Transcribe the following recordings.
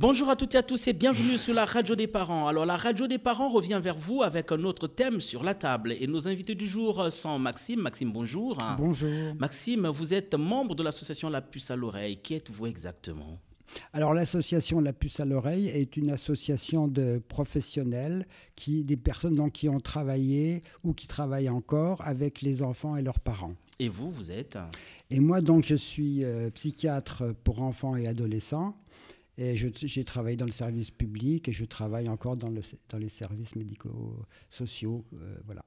Bonjour à toutes et à tous et bienvenue sur la radio des parents. Alors la radio des parents revient vers vous avec un autre thème sur la table et nos invités du jour sont Maxime. Maxime, bonjour. Bonjour. Maxime, vous êtes membre de l'association La Puce à l'oreille. Qui êtes-vous exactement? Alors l'association La Puce à l'oreille est une association de professionnels, qui, des personnes donc, qui ont travaillé ou qui travaillent encore avec les enfants et leurs parents. Et vous, vous êtes? Et moi donc je suis euh, psychiatre pour enfants et adolescents. Et j'ai travaillé dans le service public et je travaille encore dans, le, dans les services médico-sociaux. Euh, voilà.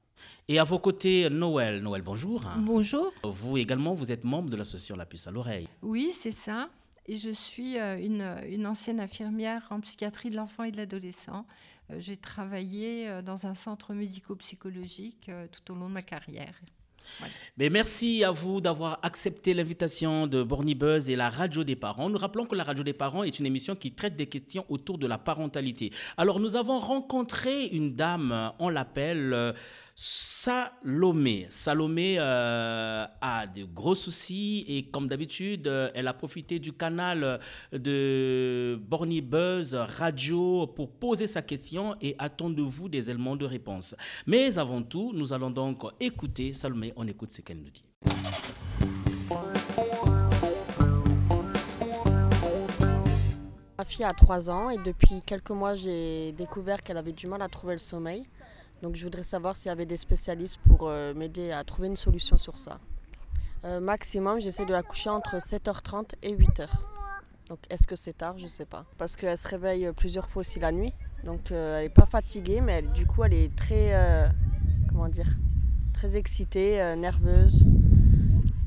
Et à vos côtés, Noël. Noël, bonjour. Bonjour. Vous également, vous êtes membre de l'association La Puce à l'oreille. Oui, c'est ça. Et je suis euh, une, une, ancienne infirmière en psychiatrie de l'enfant et de l'adolescent. Euh, j'ai travaillé dans un centre médico-psychologique tout au long de ma carrière. Mais merci à vous d'avoir accepté l'invitation de Borny Buzz et la radio des parents. Nous rappelons que la radio des parents est une émission qui traite des questions autour de la parentalité. Alors nous avons rencontré une dame, on l'appelle euh, Salomé. Salomé euh, a de gros soucis et comme d'habitude, euh, elle a profité du canal de Borny Buzz Radio pour poser sa question et attend de vous des éléments de réponse. Mais avant tout, nous allons donc écouter Salomé. On écoute ce qu'elle nous dit. Ma fille a 3 ans et depuis quelques mois, j'ai découvert qu'elle avait du mal à trouver le sommeil. Donc je voudrais savoir s'il y avait des spécialistes pour euh, m'aider à trouver une solution sur ça. Euh, maximum, j'essaie de la coucher entre 7h30 et 8h. Donc est-ce que c'est tard? Je ne sais pas. Parce qu'elle se réveille plusieurs fois aussi la nuit. Donc euh, elle n'est pas fatiguée, mais du coup elle est très, comment dire, très excitée, nerveuse.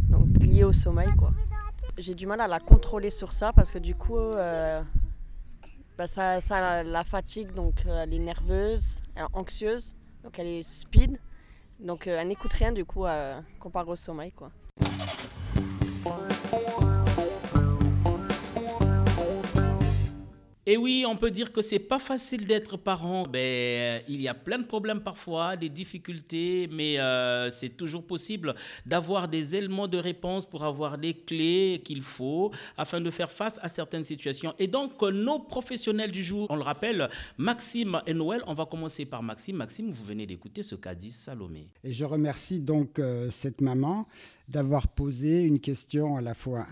Donc liée au sommeil quoi. J'ai du mal à la contrôler sur ça parce que du coup bah, ça, ça, la fatigue, donc elle est nerveuse, elle est anxieuse. Donc elle est speed. Donc euh, elle n'écoute rien du coup euh, comparé au sommeil quoi. Et oui, on peut dire que c'est pas facile d'être parent. Ben, euh, il y a plein de problèmes parfois, des difficultés, mais euh, c'est toujours possible d'avoir des éléments de réponse pour avoir les clés qu'il faut afin de faire face à certaines situations. Et donc, nos professionnels du jour, on le rappelle, Maxime et Noël, on va commencer par Maxime. Maxime, vous venez d'écouter ce qu'a dit Salomé. Et je remercie donc euh, cette maman d'avoir posé une question à la fois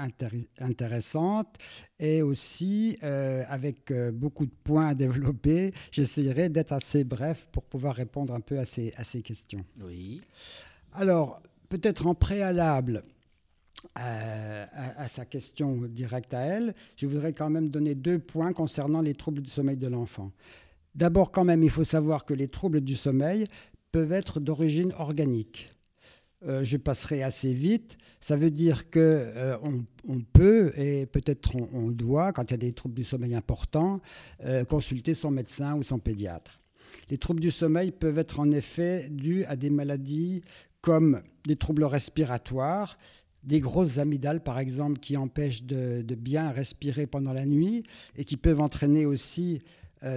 intéressante et aussi euh, avec euh, beaucoup de points à développer. J'essaierai d'être assez bref pour pouvoir répondre un peu à ces, à ces questions. Oui. Alors, peut-être en préalable euh, à, à, sa question directe à elle, je voudrais quand même donner deux points concernant les troubles du sommeil de l'enfant. D'abord, quand même, il faut savoir que les troubles du sommeil peuvent être d'origine organique. Euh, je passerai assez vite. Ça veut dire que euh, on, peut et peut-être on, doit, quand il y a des troubles du sommeil importants, euh, consulter son médecin ou son pédiatre. Les troubles du sommeil peuvent être en effet dus à des maladies comme des troubles respiratoires, des grosses amygdales par exemple qui empêchent de, de bien respirer pendant la nuit et qui peuvent entraîner aussi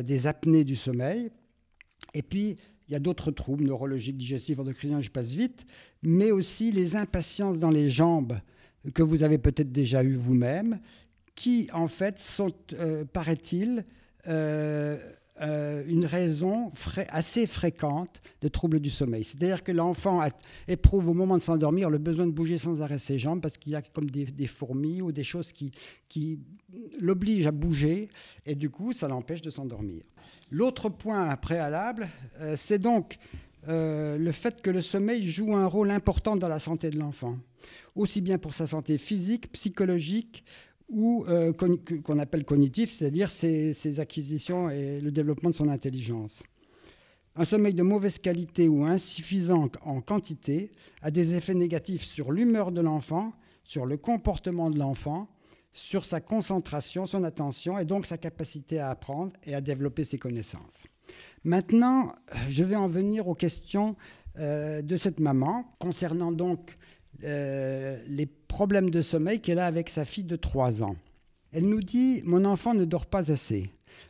des apnées du sommeil. Et puis il y a d'autres troubles neurologiques, digestifs, endocriniens, je passe vite, mais aussi les impatiences dans les jambes que vous avez peut-être déjà eu vous-même, qui en fait sont, euh, paraît-il, euh, euh, une raison assez fréquente de troubles du sommeil. C'est-à-dire que l'enfant éprouve au moment de s'endormir le besoin de bouger sans arrêt ses jambes parce qu'il y a comme des, fourmis ou des choses qui l'obligent à bouger et du coup ça l'empêche de s'endormir. L'autre point préalable, euh, c'est donc euh, le fait que le sommeil joue un rôle important dans la santé de l'enfant, aussi bien pour sa santé physique, psychologique ou euh, qu'on appelle cognitif, c'est-à-dire ses, acquisitions et le développement de son intelligence. Un sommeil de mauvaise qualité ou insuffisant en quantité a des effets négatifs sur l'humeur de l'enfant, sur le comportement de l'enfant, sur sa concentration, son attention et donc sa capacité à apprendre et à développer ses connaissances. Maintenant, je vais en venir aux questions euh, de cette maman concernant donc euh, les problèmes de sommeil qu'elle a avec sa fille de 3 ans. Elle nous dit Mon enfant ne dort pas assez.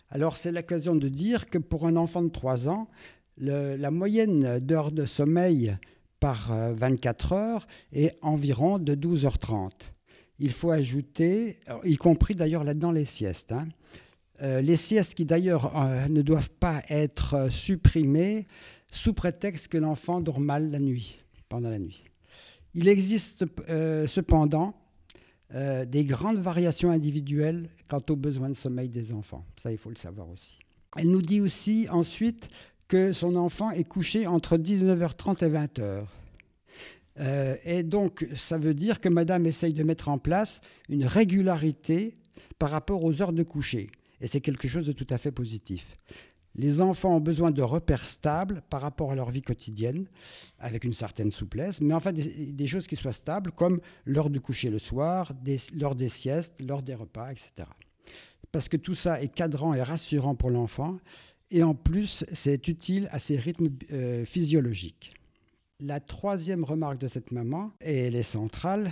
Alors, c'est l'occasion de dire que pour un enfant de 3 ans, la moyenne d'heures de sommeil par 24 euh, heures est environ de 12h30. Il faut ajouter, y compris d'ailleurs là-dedans les siestes, hein, Euh, les siestes qui d'ailleurs euh, ne doivent pas être euh, supprimées sous prétexte que l'enfant dort mal la nuit, pendant la nuit. Il existe cependant des grandes variations individuelles quant aux besoins de sommeil des enfants. Ça, il faut le savoir aussi. Elle nous dit aussi ensuite que son enfant est couché entre 19h30 et 20h. Et donc, ça veut dire que madame essaye de mettre en place une régularité par rapport aux heures de coucher. Et c'est quelque chose de tout à fait positif. Les enfants ont besoin de repères stables par rapport à leur vie quotidienne, avec une certaine souplesse, mais enfin des, choses qui soient stables, comme l'heure du coucher le soir, l'heure des siestes, l'heure des repas, etc. Parce que tout ça est cadrant et rassurant pour l'enfant, et en plus, c'est utile à ses rythmes euh, physiologiques. La troisième remarque de cette maman, et elle est centrale,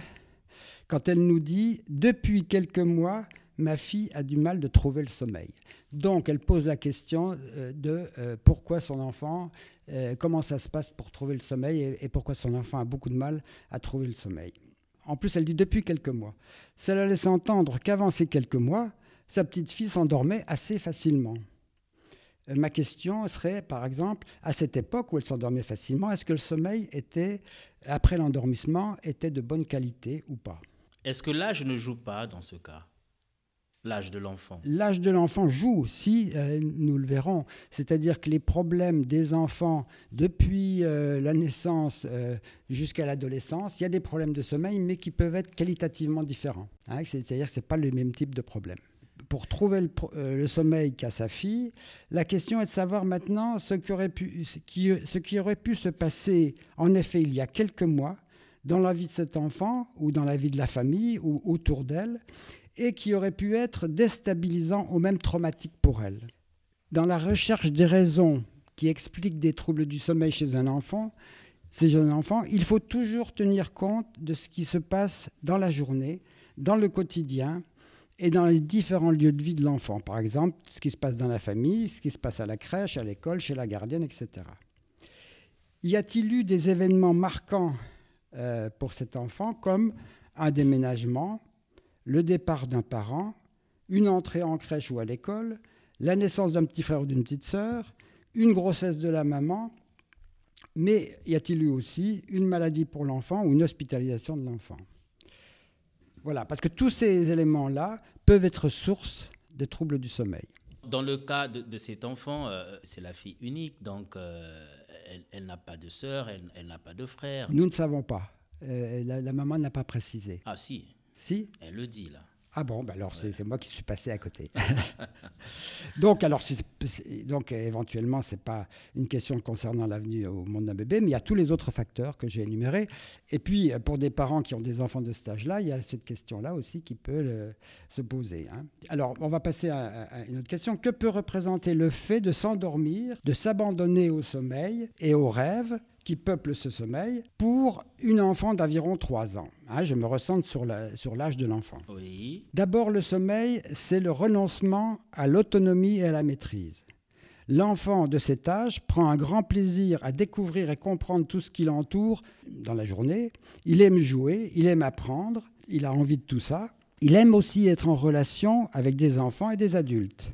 quand elle nous dit, depuis quelques mois, ma fille a du mal de trouver le sommeil. Donc elle pose la question euh, de euh, pourquoi son enfant, euh, comment ça se passe pour trouver le sommeil et, pourquoi son enfant a beaucoup de mal à trouver le sommeil. En plus, elle dit depuis quelques mois. Cela laisse entendre qu'avant ces quelques mois, sa petite fille s'endormait assez facilement. Ma question serait, par exemple, à cette époque où elle s'endormait facilement, est-ce que le sommeil était, après l'endormissement, était de bonne qualité ou pas? Est-ce que l'âge ne joue pas dans ce cas? L'âge de l'enfant. L'âge de l'enfant joue, si euh, nous le verrons. C'est-à-dire que les problèmes des enfants depuis euh, la naissance euh, jusqu'à l'adolescence, il y a des problèmes de sommeil, mais qui peuvent être qualitativement différents. Hein. C'est-à-dire que ce n'est pas le même type de problème. Pour trouver le, sommeil qu'a sa fille, la question est de savoir maintenant ce qui, aurait pu, ce qui aurait pu se passer, en effet, il y a quelques mois, dans la vie de cet enfant ou dans la vie de la famille ou autour d'elle et qui aurait pu être déstabilisant ou même traumatique pour elle. Dans la recherche des raisons qui expliquent des troubles du sommeil chez un enfant, ces jeunes enfants, il faut toujours tenir compte de ce qui se passe dans la journée, dans le quotidien et dans les différents lieux de vie de l'enfant. Par exemple, ce qui se passe dans la famille, ce qui se passe à la crèche, à l'école, chez la gardienne, etc. Y a-t-il eu des événements marquants euh, pour cet enfant comme un déménagement, le départ d'un parent, une entrée en crèche ou à l'école, la naissance d'un petit frère ou d'une petite sœur, une grossesse de la maman, mais y a-t-il eu aussi une maladie pour l'enfant ou une hospitalisation de l'enfant? Voilà, parce que tous ces éléments-là peuvent être source de troubles du sommeil. Dans le cas de, cet enfant, euh, c'est la fille unique, donc euh, elle, n'a pas de sœur, elle, n'a pas de frère. Nous ne savons pas. Euh, la, la, maman n'a pas précisé. Ah si. Si? Elle le dit là. Ah bon, bah alors c'est moi qui suis passé à côté. donc, alors, donc éventuellement, ce n'est pas une question concernant l'avenue au monde d'un bébé, mais il y a tous les autres facteurs que j'ai énumérés. Et puis, pour des parents qui ont des enfants de cet âge-là, il y a cette question-là aussi qui peut se poser. Hein. Alors, on va passer à, à, une autre question. Que peut représenter le fait de s'endormir, de s'abandonner au sommeil et au rêve qui peuple ce sommeil pour une enfant d'environ 3 ans. Hein, je me ressente sur l'âge sur de l'enfant. Oui. D'abord, le sommeil, c'est le renoncement à l'autonomie et à la maîtrise. L'enfant de cet âge prend un grand plaisir à découvrir et comprendre tout ce qui l'entoure dans la journée. Il aime jouer, il aime apprendre, il a envie de tout ça. Il aime aussi être en relation avec des enfants et des adultes.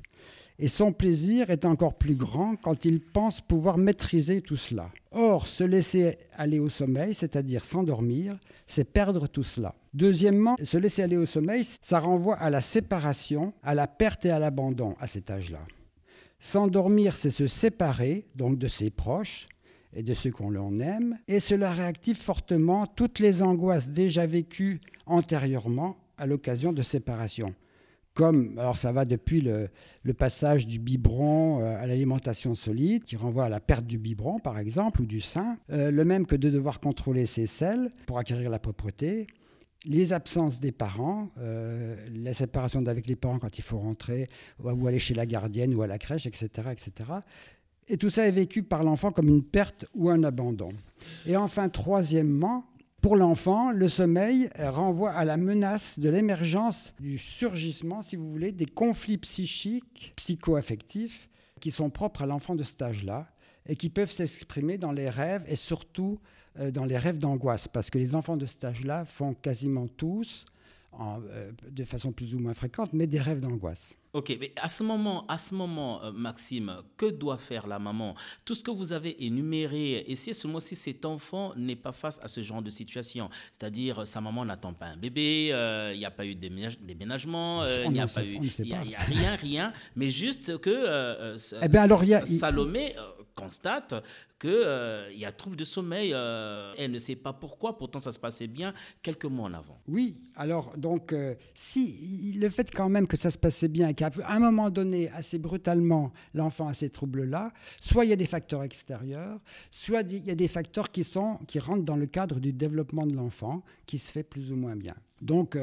Et son plaisir est encore plus grand quand il pense pouvoir maîtriser tout cela. Or, se laisser aller au sommeil, c'est-à-dire s'endormir, c'est perdre tout cela. Deuxièmement, se laisser aller au sommeil, ça renvoie à la séparation, à la perte et à l'abandon à cet âge-là. S'endormir, c'est se séparer, donc de ses proches et de ceux qu'on l'on aime, et cela réactive fortement toutes les angoisses déjà vécues antérieurement à l'occasion de séparation comme, alors ça va depuis le, passage du biberon euh, à l'alimentation solide, qui renvoie à la perte du biberon par exemple, ou du sein, euh, le même que de devoir contrôler ses selles pour acquérir la propreté, les absences des parents, euh, la séparation d'avec les parents quand il faut rentrer, ou aller chez la gardienne ou à la crèche, etc. etc. Et tout ça est vécu par l'enfant comme une perte ou un abandon. Et enfin, troisièmement, pour l'enfant, le sommeil renvoie à la menace de l'émergence, du surgissement, si vous voulez, des conflits psychiques, psycho-affectifs, qui sont propres à l'enfant de cet âge-là et qui peuvent s'exprimer dans les rêves et surtout euh, dans les rêves d'angoisse, parce que les enfants de cet âge-là font quasiment tous de façon plus ou moins fréquente, mais des rêves d'angoisse. Ok, mais à ce moment, à ce moment, euh, Maxime, que doit faire la maman? Tout ce que vous avez énuméré, et si ce mois-ci cet enfant n'est pas face à ce genre de situation, c'est-à-dire sa maman n'attend pas un bébé, il euh, n'y a pas eu de déménagement, il n'y a pas eu, il n'y a, rien, rien, mais juste que eh ben alors, Salomé constate qu'il euh, y a trouble de sommeil. Euh, elle ne sait pas pourquoi, pourtant ça se passait bien quelques mois en avant. Oui, alors donc euh, si le fait quand même que ça se passait bien qu'à un moment donné, assez brutalement, l'enfant a ces troubles-là, soit il y a des facteurs extérieurs, soit il y a des facteurs qui, sont, qui rentrent dans le cadre du développement de l'enfant, qui se fait plus ou moins bien. Donc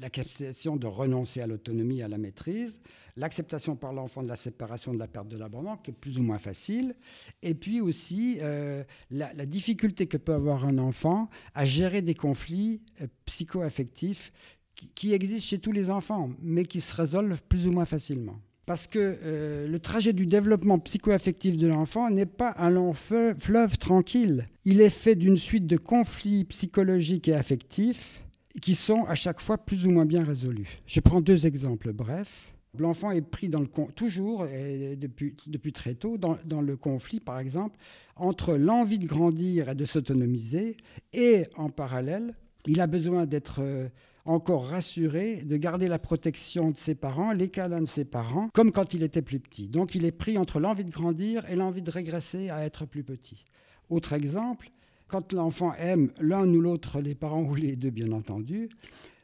l'acceptation de renoncer à l'autonomie, à la maîtrise, l'acceptation par l'enfant de la séparation, de la perte de l'abandon, qui est plus ou moins facile, et puis aussi euh, la, difficulté que peut avoir un enfant à gérer des conflits euh, psycho-affectifs qui, existent chez tous les enfants, mais qui se résolvent plus ou moins facilement. Parce que euh, le trajet du développement psycho-affectif de l'enfant n'est pas un long fleuve tranquille. Il est fait d'une suite de conflits psychologiques et affectifs qui sont à chaque fois plus ou moins bien résolus. Je prends deux exemples brefs. L'enfant est pris dans le toujours, depuis, très tôt, dans, dans, le conflit, par exemple, entre l'envie de grandir et de s'autonomiser, et en parallèle, il a besoin d'être euh, encore rassuré, de garder la protection de ses parents, les câlins de ses parents, comme quand il était plus petit. Donc il est pris entre l'envie de grandir et l'envie de régresser à être plus petit. Autre exemple, quand l'enfant aime l'un ou l'autre, les parents ou les deux bien entendu,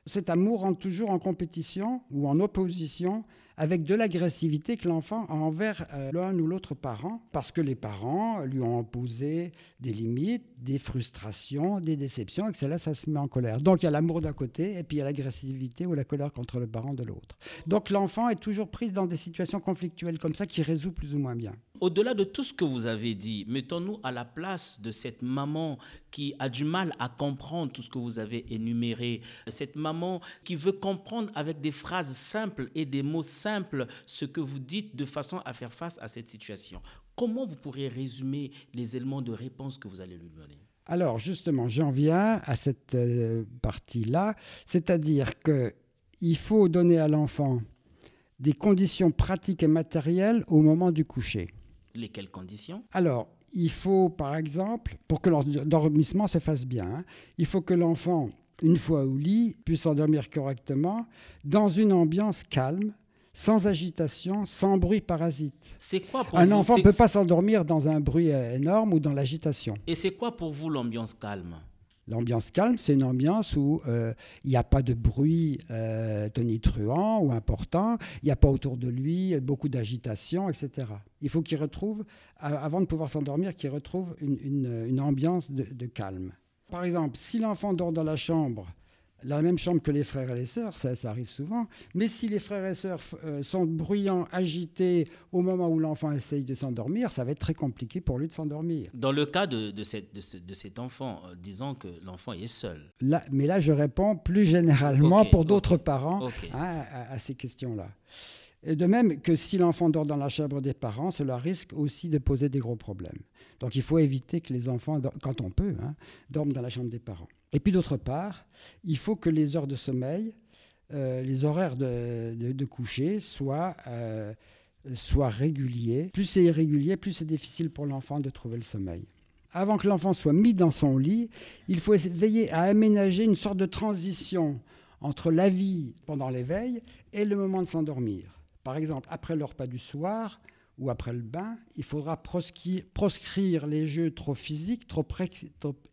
cet amour rentre toujours en compétition ou en opposition avec de l'agressivité que l'enfant a envers euh, l'un ou l'autre parent, parce que les parents lui ont imposé des limites, des frustrations, des déceptions, et que cela, ça se met en colère. Donc il y a l'amour d'un côté, et puis il y a l'agressivité ou la colère contre le parent de l'autre. Donc l'enfant est toujours pris dans des situations conflictuelles comme ça, qui résout plus ou moins bien. Au-delà de tout ce que vous avez dit, mettons-nous à la place de cette maman qui a du mal à comprendre tout ce que vous avez énuméré, cette maman qui veut comprendre avec des phrases simples et des mots simples ce que vous dites de façon à faire face à cette situation. Comment vous pourriez résumer les éléments de réponse que vous allez lui donner? Alors justement, j'en viens à cette euh, partie-là, c'est-à-dire qu'il faut donner à l'enfant des conditions pratiques et matérielles au moment du coucher. Lesquelles conditions Alors, il faut, par exemple, pour que l'endormissement se fasse bien, hein, il faut que l'enfant, une fois au lit, puisse s'endormir correctement dans une ambiance calme, sans agitation, sans bruit parasite. C'est quoi pour Un enfant ne peut pas s'endormir dans un bruit énorme ou dans l'agitation. Et c'est quoi pour vous l'ambiance calme? L'ambiance calme, c'est une ambiance où euh, il n'y a pas de bruit euh, tonitruant ou important, il n'y a pas autour de lui beaucoup d'agitation, etc. Il faut qu'il retrouve, avant de pouvoir s'endormir, qu'il retrouve une, ambiance de calme. Par exemple, si l'enfant dort dans la chambre la même chambre que les frères et les sœurs, ça, arrive souvent. Mais si les frères et sœurs euh, sont bruyants, agités au moment où l'enfant essaye de s'endormir, ça va être très compliqué pour lui de s'endormir. Dans le cas de, de, cet enfant, euh, disons que l'enfant est seul. Là, mais là, je réponds plus généralement pour d'autres parents hein, à, ces questions-là. Et de même que si l'enfant dort dans la chambre des parents, cela risque aussi de poser des gros problèmes. Donc il faut éviter que les enfants, quand on peut, hein, dorment dans la chambre des parents. Et puis d'autre part, il faut que les heures de sommeil, euh, les horaires de, coucher euh, soient réguliers. Plus c'est irrégulier, plus c'est difficile pour l'enfant de trouver le sommeil. Avant que l'enfant soit mis dans son lit, il faut veiller à aménager une sorte de transition entre la vie pendant l'éveil et le moment de s'endormir. Par exemple, après le repas du soir, ou après le bain, il faudra proscrire les jeux trop physiques, trop,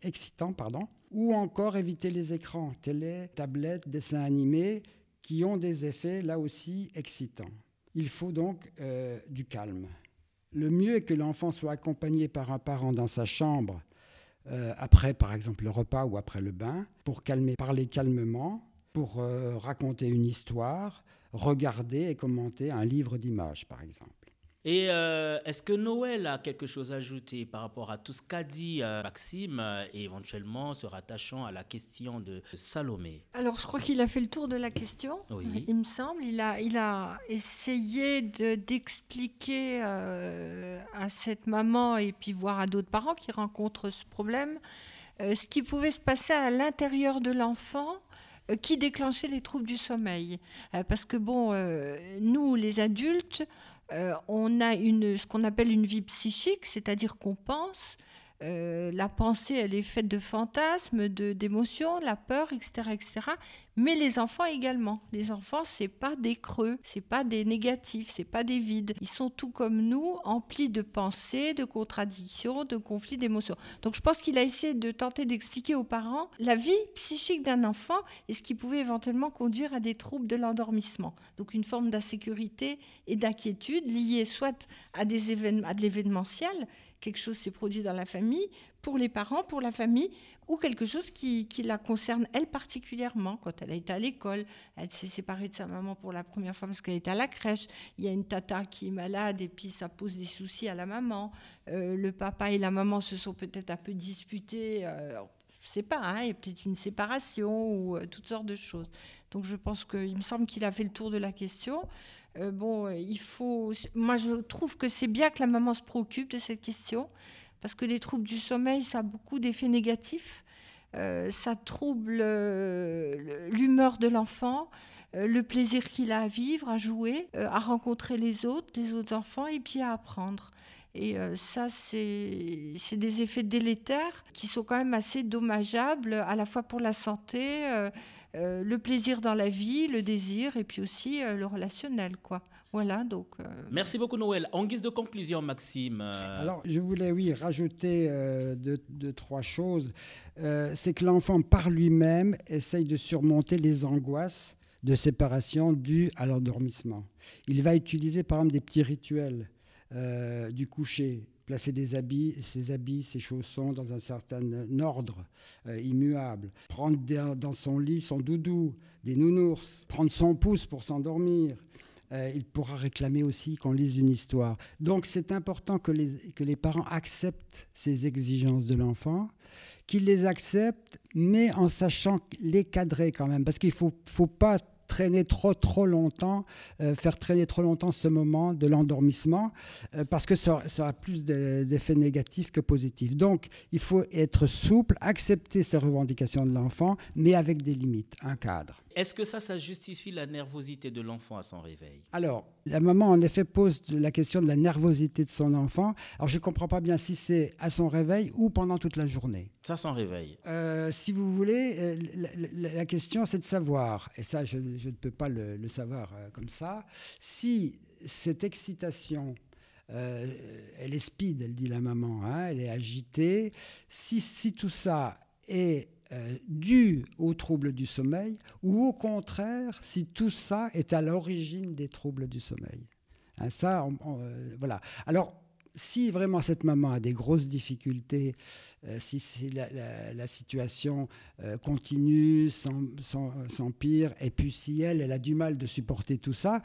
excitants, pardon, ou encore éviter les écrans, télé, tablettes, dessins animés, qui ont des effets là aussi excitants. Il faut donc euh, du calme. Le mieux est que l'enfant soit accompagné par un parent dans sa chambre, euh, après par exemple le repas ou après le bain, pour calmer, parler calmement, pour euh, raconter une histoire, regarder et commenter un livre d'images par exemple. Et euh, est-ce que Noël a quelque chose à ajouter par rapport à tout ce qu'a dit euh, Maxime et éventuellement se rattachant à la question de Salomé? Alors, je crois qu'il a fait le tour de la question, il me semble. Il a, il a essayé d'expliquer euh, à cette maman et puis voir à d'autres parents qui rencontrent ce problème ce qui pouvait se passer à l'intérieur de l'enfant qui déclenchait les troubles du sommeil. parce que bon, nous, les adultes, on a une, ce qu'on appelle une vie psychique, c'est-à-dire qu'on pense, euh, la pensée, elle est faite de fantasmes, de, d'émotions, la peur, etc., etc. Mais les enfants également. Les enfants, c'est pas des creux, c'est pas des négatifs, c'est pas des vides. Ils sont tout comme nous, emplis de pensées, de contradictions, de conflits, d'émotions. Donc, je pense qu'il a essayé de tenter d'expliquer aux parents la vie psychique d'un enfant et ce qui pouvait éventuellement conduire à des troubles de l'endormissement. Donc, une forme d'insécurité et d'inquiétude liée soit à des événements, à de l'événementiel, quelque chose s'est produit dans la famille, pour les parents, pour la famille, ou quelque chose qui, la concerne elle particulièrement. Quand elle a été à l'école, elle s'est séparée de sa maman pour la première fois parce qu'elle était à la crèche. Il y a une tata qui est malade et puis ça pose des soucis à la maman. Euh, le papa et la maman se sont peut-être un peu disputés. Euh, je sais pas, hein, il y a peut-être une séparation ou euh, toutes sortes de choses. Donc je pense qu'il me semble qu'il a fait le tour de la question. Euh, bon, il faut. Moi, je trouve que c'est bien que la maman se préoccupe de cette question, parce que les troubles du sommeil, ça a beaucoup d'effets négatifs. Euh, ça trouble euh, l'humeur de l'enfant, le plaisir qu'il a à vivre, à jouer, à rencontrer les autres, les autres enfants, et puis à apprendre. Et ça, c'est des effets délétères qui sont quand même assez dommageables, à la fois pour la santé, euh, le plaisir dans la vie, le désir et puis aussi euh, le relationnel, quoi. Voilà, donc. Euh, Merci beaucoup, Noël. En guise de conclusion, Maxime. Alors, je voulais, oui, rajouter deux, trois choses. C'est que l'enfant, par lui-même, essaye de surmonter les angoisses de séparation dues à l'endormissement. Il va utiliser, par exemple, des petits rituels du coucher placer des habits, ses habits, ses chaussons dans un certain ordre euh, immuable, prendre dans son lit son doudou, des nounours, prendre son pouce pour s'endormir. Euh, il pourra réclamer aussi qu'on lise une histoire. Donc c'est important que les, que les parents acceptent ces exigences de l'enfant, qu'ils les acceptent, mais en sachant les cadrer quand même, parce qu'il ne faut, faut pas traîner trop trop longtemps, euh, faire traîner trop longtemps ce moment de l'endormissement, euh, parce que ça, ça, aura plus d'effets négatifs que positifs. Donc, il faut être souple, accepter ces revendications de l'enfant, mais avec des limites, un cadre. Est-ce que ça, ça justifie la nervosité de l'enfant à son réveil? Alors, la maman, en effet, pose la question de la nervosité de son enfant. Alors, je ne comprends pas bien si c'est à son réveil ou pendant toute la journée. Ça, son réveil. Euh, si vous voulez, euh, la, question, c'est de savoir, et ça, je, ne peux pas le, savoir euh, comme ça, si cette excitation elle est speed, elle dit la maman, hein, elle est agitée. Si, si tout ça est euh, dû aux troubles du sommeil ou au contraire si tout ça est à l'origine des troubles du sommeil. Hein, ça, euh, voilà. Alors, si vraiment cette maman a des grosses difficultés, euh, si, la, situation continue, s'empire, et puis si elle, elle a du mal de supporter tout ça,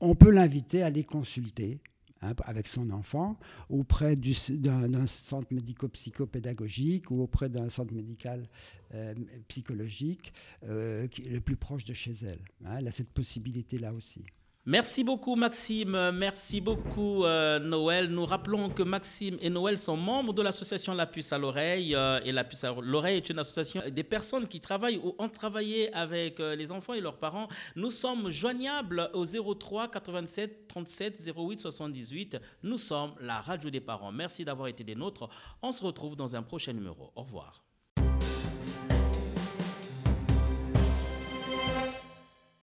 on peut l'inviter à les consulter Hein, avec son enfant, auprès d'un centre médico-psychopédagogique ou auprès d'un centre médical euh, psychologique euh, le plus proche de chez elle. Hein. elle a cette possibilité-là aussi. Merci beaucoup Maxime, merci beaucoup euh, Noël. Nous rappelons que Maxime et Noël sont membres de l'association La Puce à l'oreille. Euh, et La Puce à l'oreille est une association des personnes qui travaillent ou ont travaillé avec euh, les enfants et leurs parents. Nous sommes joignables au 03 87 37 08 78. Nous sommes la radio des parents. Merci d'avoir été des nôtres. On se retrouve dans un prochain numéro. Au revoir.